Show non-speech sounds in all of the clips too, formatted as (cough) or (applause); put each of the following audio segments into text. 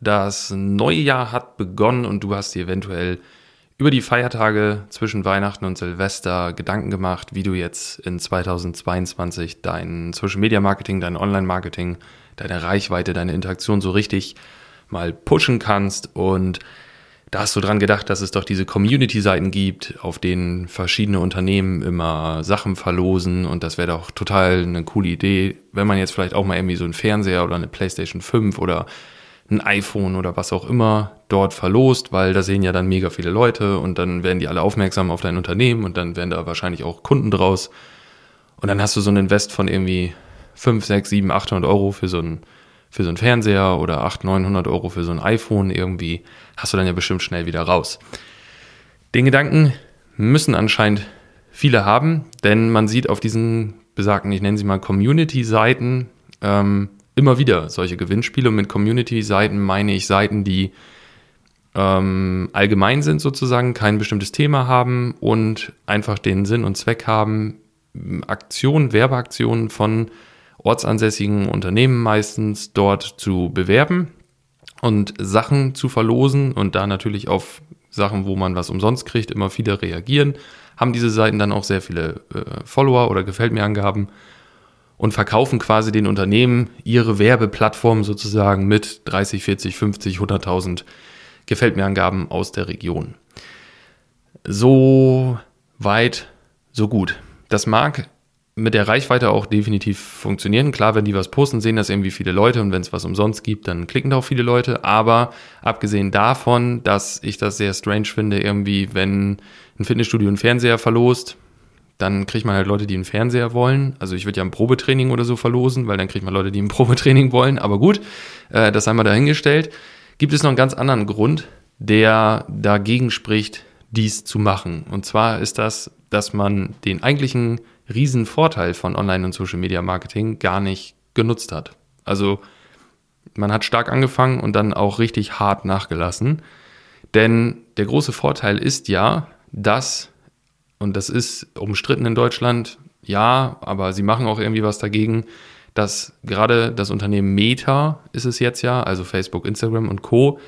Das neue Jahr hat begonnen und du hast dir eventuell über die Feiertage zwischen Weihnachten und Silvester Gedanken gemacht, wie du jetzt in 2022 dein Social Media Marketing, dein Online Marketing, deine Reichweite, deine Interaktion so richtig mal pushen kannst. Und da hast du dran gedacht, dass es doch diese Community-Seiten gibt, auf denen verschiedene Unternehmen immer Sachen verlosen. Und das wäre doch total eine coole Idee, wenn man jetzt vielleicht auch mal irgendwie so einen Fernseher oder eine PlayStation 5 oder ein iPhone oder was auch immer dort verlost, weil da sehen ja dann mega viele Leute und dann werden die alle aufmerksam auf dein Unternehmen und dann werden da wahrscheinlich auch Kunden draus. Und dann hast du so ein Invest von irgendwie 5, 6, 7, 800 Euro für so ein für so einen Fernseher oder 800, 900 Euro für so ein iPhone irgendwie, hast du dann ja bestimmt schnell wieder raus. Den Gedanken müssen anscheinend viele haben, denn man sieht auf diesen besagten, ich nenne sie mal Community-Seiten, ähm, immer wieder solche Gewinnspiele. Und mit Community-Seiten meine ich Seiten, die ähm, allgemein sind sozusagen, kein bestimmtes Thema haben und einfach den Sinn und Zweck haben, Aktionen, Werbeaktionen von ortsansässigen Unternehmen meistens dort zu bewerben und Sachen zu verlosen und da natürlich auf Sachen, wo man was umsonst kriegt, immer viele reagieren, haben diese Seiten dann auch sehr viele äh, Follower oder Gefällt mir Angaben und verkaufen quasi den Unternehmen ihre Werbeplattform sozusagen mit 30, 40, 50, 100.000 Gefällt mir Angaben aus der Region. So weit, so gut. Das mag mit der Reichweite auch definitiv funktionieren. Klar, wenn die was posten, sehen das irgendwie viele Leute und wenn es was umsonst gibt, dann klicken da auch viele Leute. Aber abgesehen davon, dass ich das sehr strange finde, irgendwie, wenn ein Fitnessstudio einen Fernseher verlost, dann kriegt man halt Leute, die einen Fernseher wollen. Also ich würde ja ein Probetraining oder so verlosen, weil dann kriegt man Leute, die ein (laughs) Probetraining wollen. Aber gut, äh, das einmal dahingestellt. Gibt es noch einen ganz anderen Grund, der dagegen spricht, dies zu machen. Und zwar ist das, dass man den eigentlichen Riesenvorteil von Online- und Social-Media-Marketing gar nicht genutzt hat. Also man hat stark angefangen und dann auch richtig hart nachgelassen. Denn der große Vorteil ist ja, dass, und das ist umstritten in Deutschland, ja, aber sie machen auch irgendwie was dagegen, dass gerade das Unternehmen Meta ist es jetzt ja, also Facebook, Instagram und Co.,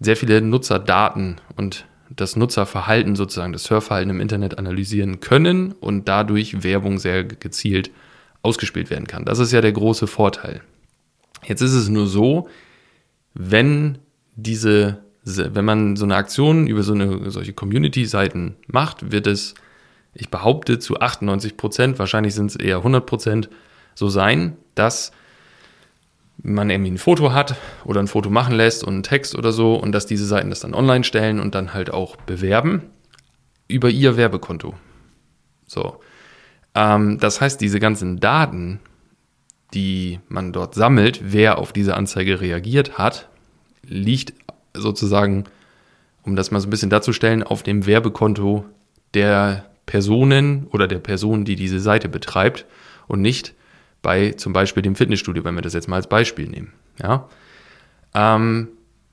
sehr viele Nutzerdaten und das Nutzerverhalten sozusagen, das Surfverhalten im Internet analysieren können und dadurch Werbung sehr gezielt ausgespielt werden kann. Das ist ja der große Vorteil. Jetzt ist es nur so, wenn diese, wenn man so eine Aktion über so eine, solche Community-Seiten macht, wird es, ich behaupte, zu 98 Prozent, wahrscheinlich sind es eher 100 Prozent, so sein, dass man irgendwie ein Foto hat oder ein Foto machen lässt und einen Text oder so und dass diese Seiten das dann online stellen und dann halt auch bewerben über ihr Werbekonto. So. Ähm, das heißt, diese ganzen Daten, die man dort sammelt, wer auf diese Anzeige reagiert hat, liegt sozusagen, um das mal so ein bisschen darzustellen, auf dem Werbekonto der Personen oder der Person, die diese Seite betreibt und nicht bei zum Beispiel dem Fitnessstudio, wenn wir das jetzt mal als Beispiel nehmen. Ja? Ähm,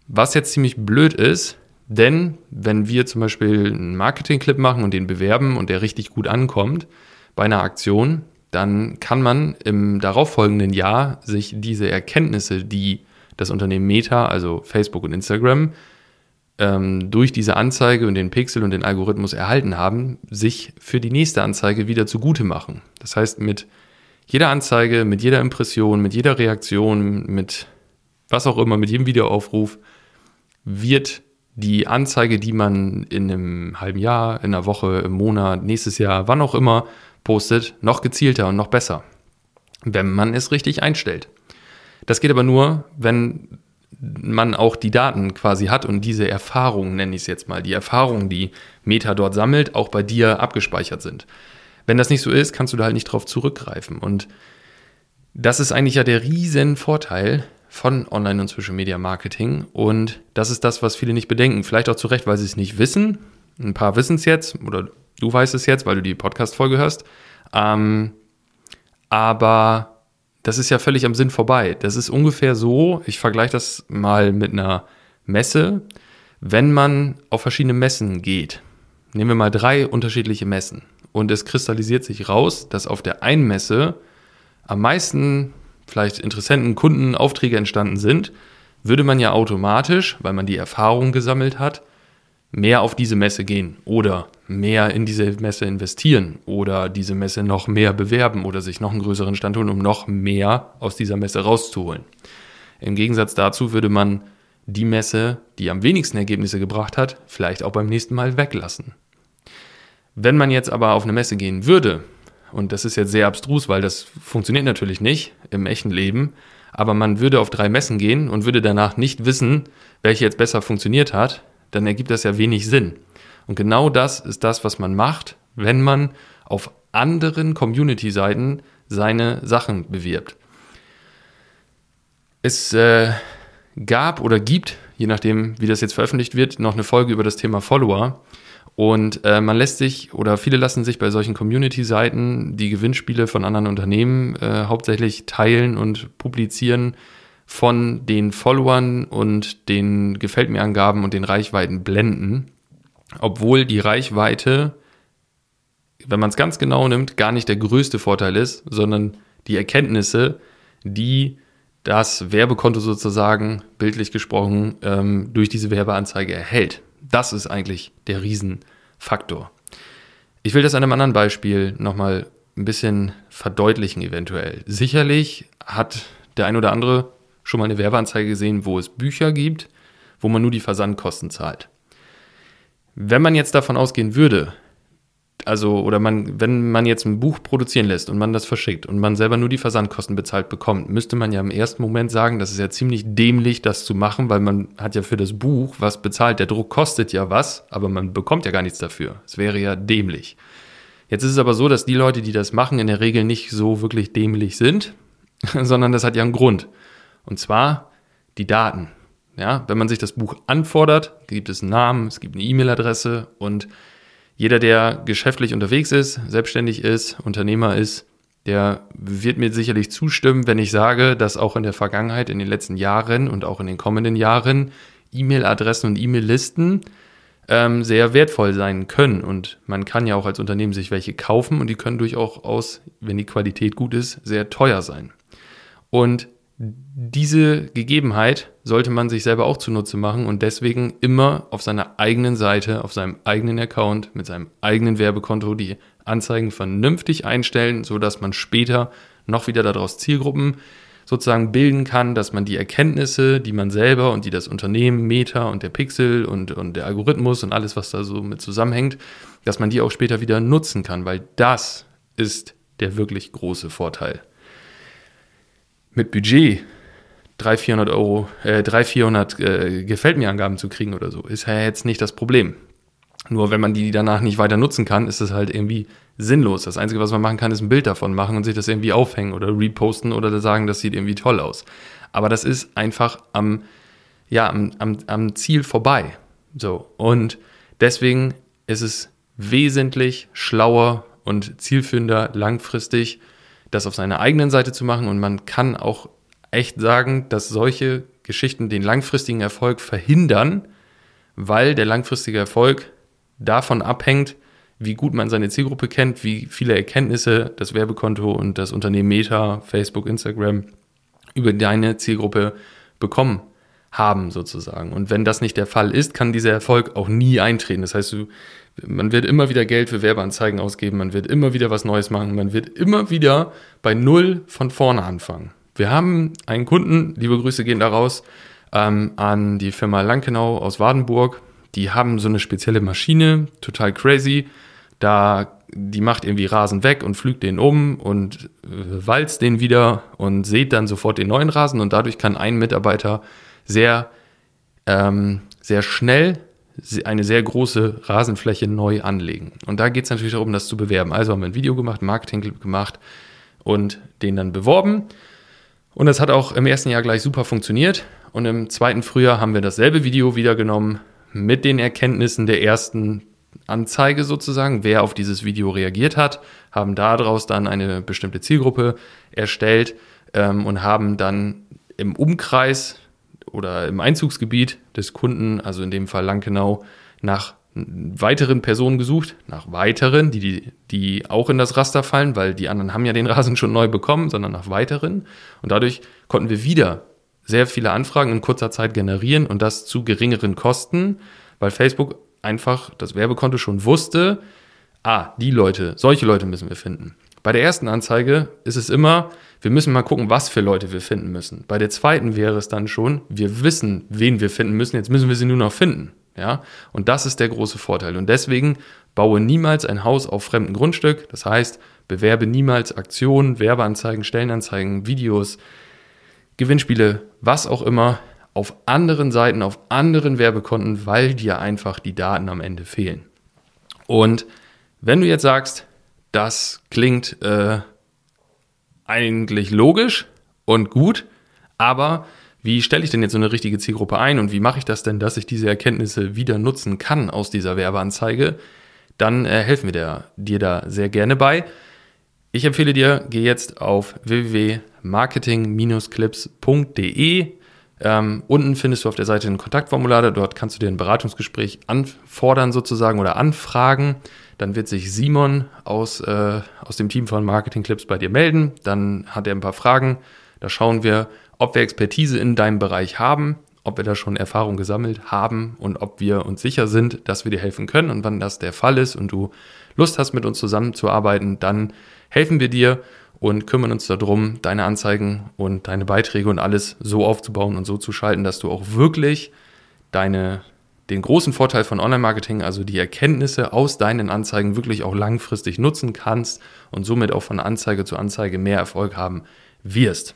was jetzt ziemlich blöd ist, denn wenn wir zum Beispiel einen Marketing-Clip machen und den bewerben und der richtig gut ankommt bei einer Aktion, dann kann man im darauffolgenden Jahr sich diese Erkenntnisse, die das Unternehmen Meta, also Facebook und Instagram, ähm, durch diese Anzeige und den Pixel und den Algorithmus erhalten haben, sich für die nächste Anzeige wieder zugute machen. Das heißt, mit jeder Anzeige, mit jeder Impression, mit jeder Reaktion, mit was auch immer, mit jedem Videoaufruf wird die Anzeige, die man in einem halben Jahr, in einer Woche, im Monat, nächstes Jahr, wann auch immer postet, noch gezielter und noch besser, wenn man es richtig einstellt. Das geht aber nur, wenn man auch die Daten quasi hat und diese Erfahrungen, nenne ich es jetzt mal, die Erfahrungen, die Meta dort sammelt, auch bei dir abgespeichert sind. Wenn das nicht so ist, kannst du da halt nicht drauf zurückgreifen. Und das ist eigentlich ja der riesen Vorteil von Online- und Social Media Marketing. Und das ist das, was viele nicht bedenken. Vielleicht auch zu Recht, weil sie es nicht wissen. Ein paar wissen es jetzt oder du weißt es jetzt, weil du die Podcast-Folge hörst. Ähm, aber das ist ja völlig am Sinn vorbei. Das ist ungefähr so, ich vergleiche das mal mit einer Messe. Wenn man auf verschiedene Messen geht, nehmen wir mal drei unterschiedliche Messen und es kristallisiert sich raus, dass auf der einen Messe am meisten vielleicht Interessenten, Kunden, Aufträge entstanden sind, würde man ja automatisch, weil man die Erfahrung gesammelt hat, mehr auf diese Messe gehen oder mehr in diese Messe investieren oder diese Messe noch mehr bewerben oder sich noch einen größeren Stand holen, um noch mehr aus dieser Messe rauszuholen. Im Gegensatz dazu würde man die Messe, die am wenigsten Ergebnisse gebracht hat, vielleicht auch beim nächsten Mal weglassen. Wenn man jetzt aber auf eine Messe gehen würde, und das ist jetzt sehr abstrus, weil das funktioniert natürlich nicht im echten Leben, aber man würde auf drei Messen gehen und würde danach nicht wissen, welche jetzt besser funktioniert hat, dann ergibt das ja wenig Sinn. Und genau das ist das, was man macht, wenn man auf anderen Community-Seiten seine Sachen bewirbt. Es äh, gab oder gibt, je nachdem, wie das jetzt veröffentlicht wird, noch eine Folge über das Thema Follower. Und äh, man lässt sich oder viele lassen sich bei solchen Community-Seiten die Gewinnspiele von anderen Unternehmen äh, hauptsächlich teilen und publizieren von den Followern und den Gefällt mir Angaben und den Reichweiten blenden, obwohl die Reichweite, wenn man es ganz genau nimmt, gar nicht der größte Vorteil ist, sondern die Erkenntnisse, die das Werbekonto sozusagen, bildlich gesprochen, ähm, durch diese Werbeanzeige erhält. Das ist eigentlich der Riesenfaktor. Ich will das an einem anderen Beispiel nochmal ein bisschen verdeutlichen eventuell. Sicherlich hat der ein oder andere schon mal eine Werbeanzeige gesehen, wo es Bücher gibt, wo man nur die Versandkosten zahlt. Wenn man jetzt davon ausgehen würde, also oder man, wenn man jetzt ein Buch produzieren lässt und man das verschickt und man selber nur die Versandkosten bezahlt bekommt, müsste man ja im ersten Moment sagen, das ist ja ziemlich dämlich, das zu machen, weil man hat ja für das Buch was bezahlt. Der Druck kostet ja was, aber man bekommt ja gar nichts dafür. Es wäre ja dämlich. Jetzt ist es aber so, dass die Leute, die das machen, in der Regel nicht so wirklich dämlich sind, (laughs) sondern das hat ja einen Grund. Und zwar die Daten. Ja, wenn man sich das Buch anfordert, gibt es einen Namen, es gibt eine E-Mail-Adresse und jeder, der geschäftlich unterwegs ist, selbstständig ist, Unternehmer ist, der wird mir sicherlich zustimmen, wenn ich sage, dass auch in der Vergangenheit, in den letzten Jahren und auch in den kommenden Jahren E-Mail-Adressen und E-Mail-Listen ähm, sehr wertvoll sein können. Und man kann ja auch als Unternehmen sich welche kaufen und die können durchaus, wenn die Qualität gut ist, sehr teuer sein. Und diese Gegebenheit sollte man sich selber auch zunutze machen und deswegen immer auf seiner eigenen Seite, auf seinem eigenen Account, mit seinem eigenen Werbekonto die Anzeigen vernünftig einstellen, sodass man später noch wieder daraus Zielgruppen sozusagen bilden kann, dass man die Erkenntnisse, die man selber und die das Unternehmen, Meta und der Pixel und, und der Algorithmus und alles, was da so mit zusammenhängt, dass man die auch später wieder nutzen kann, weil das ist der wirklich große Vorteil mit Budget 300, 400 Euro, äh, 300, 400 äh, gefällt mir Angaben zu kriegen oder so, ist ja jetzt nicht das Problem. Nur wenn man die danach nicht weiter nutzen kann, ist es halt irgendwie sinnlos. Das Einzige, was man machen kann, ist ein Bild davon machen und sich das irgendwie aufhängen oder reposten oder sagen, das sieht irgendwie toll aus. Aber das ist einfach am, ja, am, am, am Ziel vorbei. So. Und deswegen ist es wesentlich schlauer und zielführender langfristig, das auf seiner eigenen Seite zu machen. Und man kann auch echt sagen, dass solche Geschichten den langfristigen Erfolg verhindern, weil der langfristige Erfolg davon abhängt, wie gut man seine Zielgruppe kennt, wie viele Erkenntnisse das Werbekonto und das Unternehmen Meta, Facebook, Instagram über deine Zielgruppe bekommen haben sozusagen. Und wenn das nicht der Fall ist, kann dieser Erfolg auch nie eintreten. Das heißt, du, man wird immer wieder Geld für Werbeanzeigen ausgeben, man wird immer wieder was Neues machen, man wird immer wieder bei Null von vorne anfangen. Wir haben einen Kunden, liebe Grüße gehen daraus, ähm, an die Firma Lankenau aus Wadenburg. Die haben so eine spezielle Maschine, total crazy. Da, die macht irgendwie Rasen weg und pflügt den um und äh, walzt den wieder und sät dann sofort den neuen Rasen und dadurch kann ein Mitarbeiter sehr, ähm, sehr schnell eine sehr große Rasenfläche neu anlegen. Und da geht es natürlich darum, das zu bewerben. Also haben wir ein Video gemacht, Marketing gemacht und den dann beworben. Und das hat auch im ersten Jahr gleich super funktioniert. Und im zweiten Frühjahr haben wir dasselbe Video wieder genommen mit den Erkenntnissen der ersten Anzeige sozusagen, wer auf dieses Video reagiert hat, haben daraus dann eine bestimmte Zielgruppe erstellt ähm, und haben dann im Umkreis oder im Einzugsgebiet des Kunden, also in dem Fall Lankenau, nach weiteren Personen gesucht, nach weiteren, die, die, die auch in das Raster fallen, weil die anderen haben ja den Rasen schon neu bekommen, sondern nach weiteren. Und dadurch konnten wir wieder sehr viele Anfragen in kurzer Zeit generieren und das zu geringeren Kosten, weil Facebook einfach das Werbekonto schon wusste, ah, die Leute, solche Leute müssen wir finden. Bei der ersten Anzeige ist es immer, wir müssen mal gucken, was für Leute wir finden müssen. Bei der zweiten wäre es dann schon, wir wissen, wen wir finden müssen, jetzt müssen wir sie nur noch finden. Ja, und das ist der große Vorteil. Und deswegen baue niemals ein Haus auf fremdem Grundstück. Das heißt, bewerbe niemals Aktionen, Werbeanzeigen, Stellenanzeigen, Videos, Gewinnspiele, was auch immer auf anderen Seiten, auf anderen Werbekonten, weil dir einfach die Daten am Ende fehlen. Und wenn du jetzt sagst, das klingt äh, eigentlich logisch und gut, aber wie stelle ich denn jetzt so eine richtige Zielgruppe ein und wie mache ich das denn, dass ich diese Erkenntnisse wieder nutzen kann aus dieser Werbeanzeige? Dann äh, helfen wir der, dir da sehr gerne bei. Ich empfehle dir, geh jetzt auf www.marketing-clips.de. Ähm, unten findest du auf der Seite ein Kontaktformular, dort kannst du dir ein Beratungsgespräch anfordern sozusagen oder anfragen. Dann wird sich Simon aus, äh, aus dem Team von Marketing Clips bei dir melden. Dann hat er ein paar Fragen. Da schauen wir, ob wir Expertise in deinem Bereich haben, ob wir da schon Erfahrung gesammelt haben und ob wir uns sicher sind, dass wir dir helfen können. Und wenn das der Fall ist und du Lust hast, mit uns zusammenzuarbeiten, dann helfen wir dir und kümmern uns darum, deine Anzeigen und deine Beiträge und alles so aufzubauen und so zu schalten, dass du auch wirklich deine den großen Vorteil von Online-Marketing, also die Erkenntnisse aus deinen Anzeigen wirklich auch langfristig nutzen kannst und somit auch von Anzeige zu Anzeige mehr Erfolg haben wirst.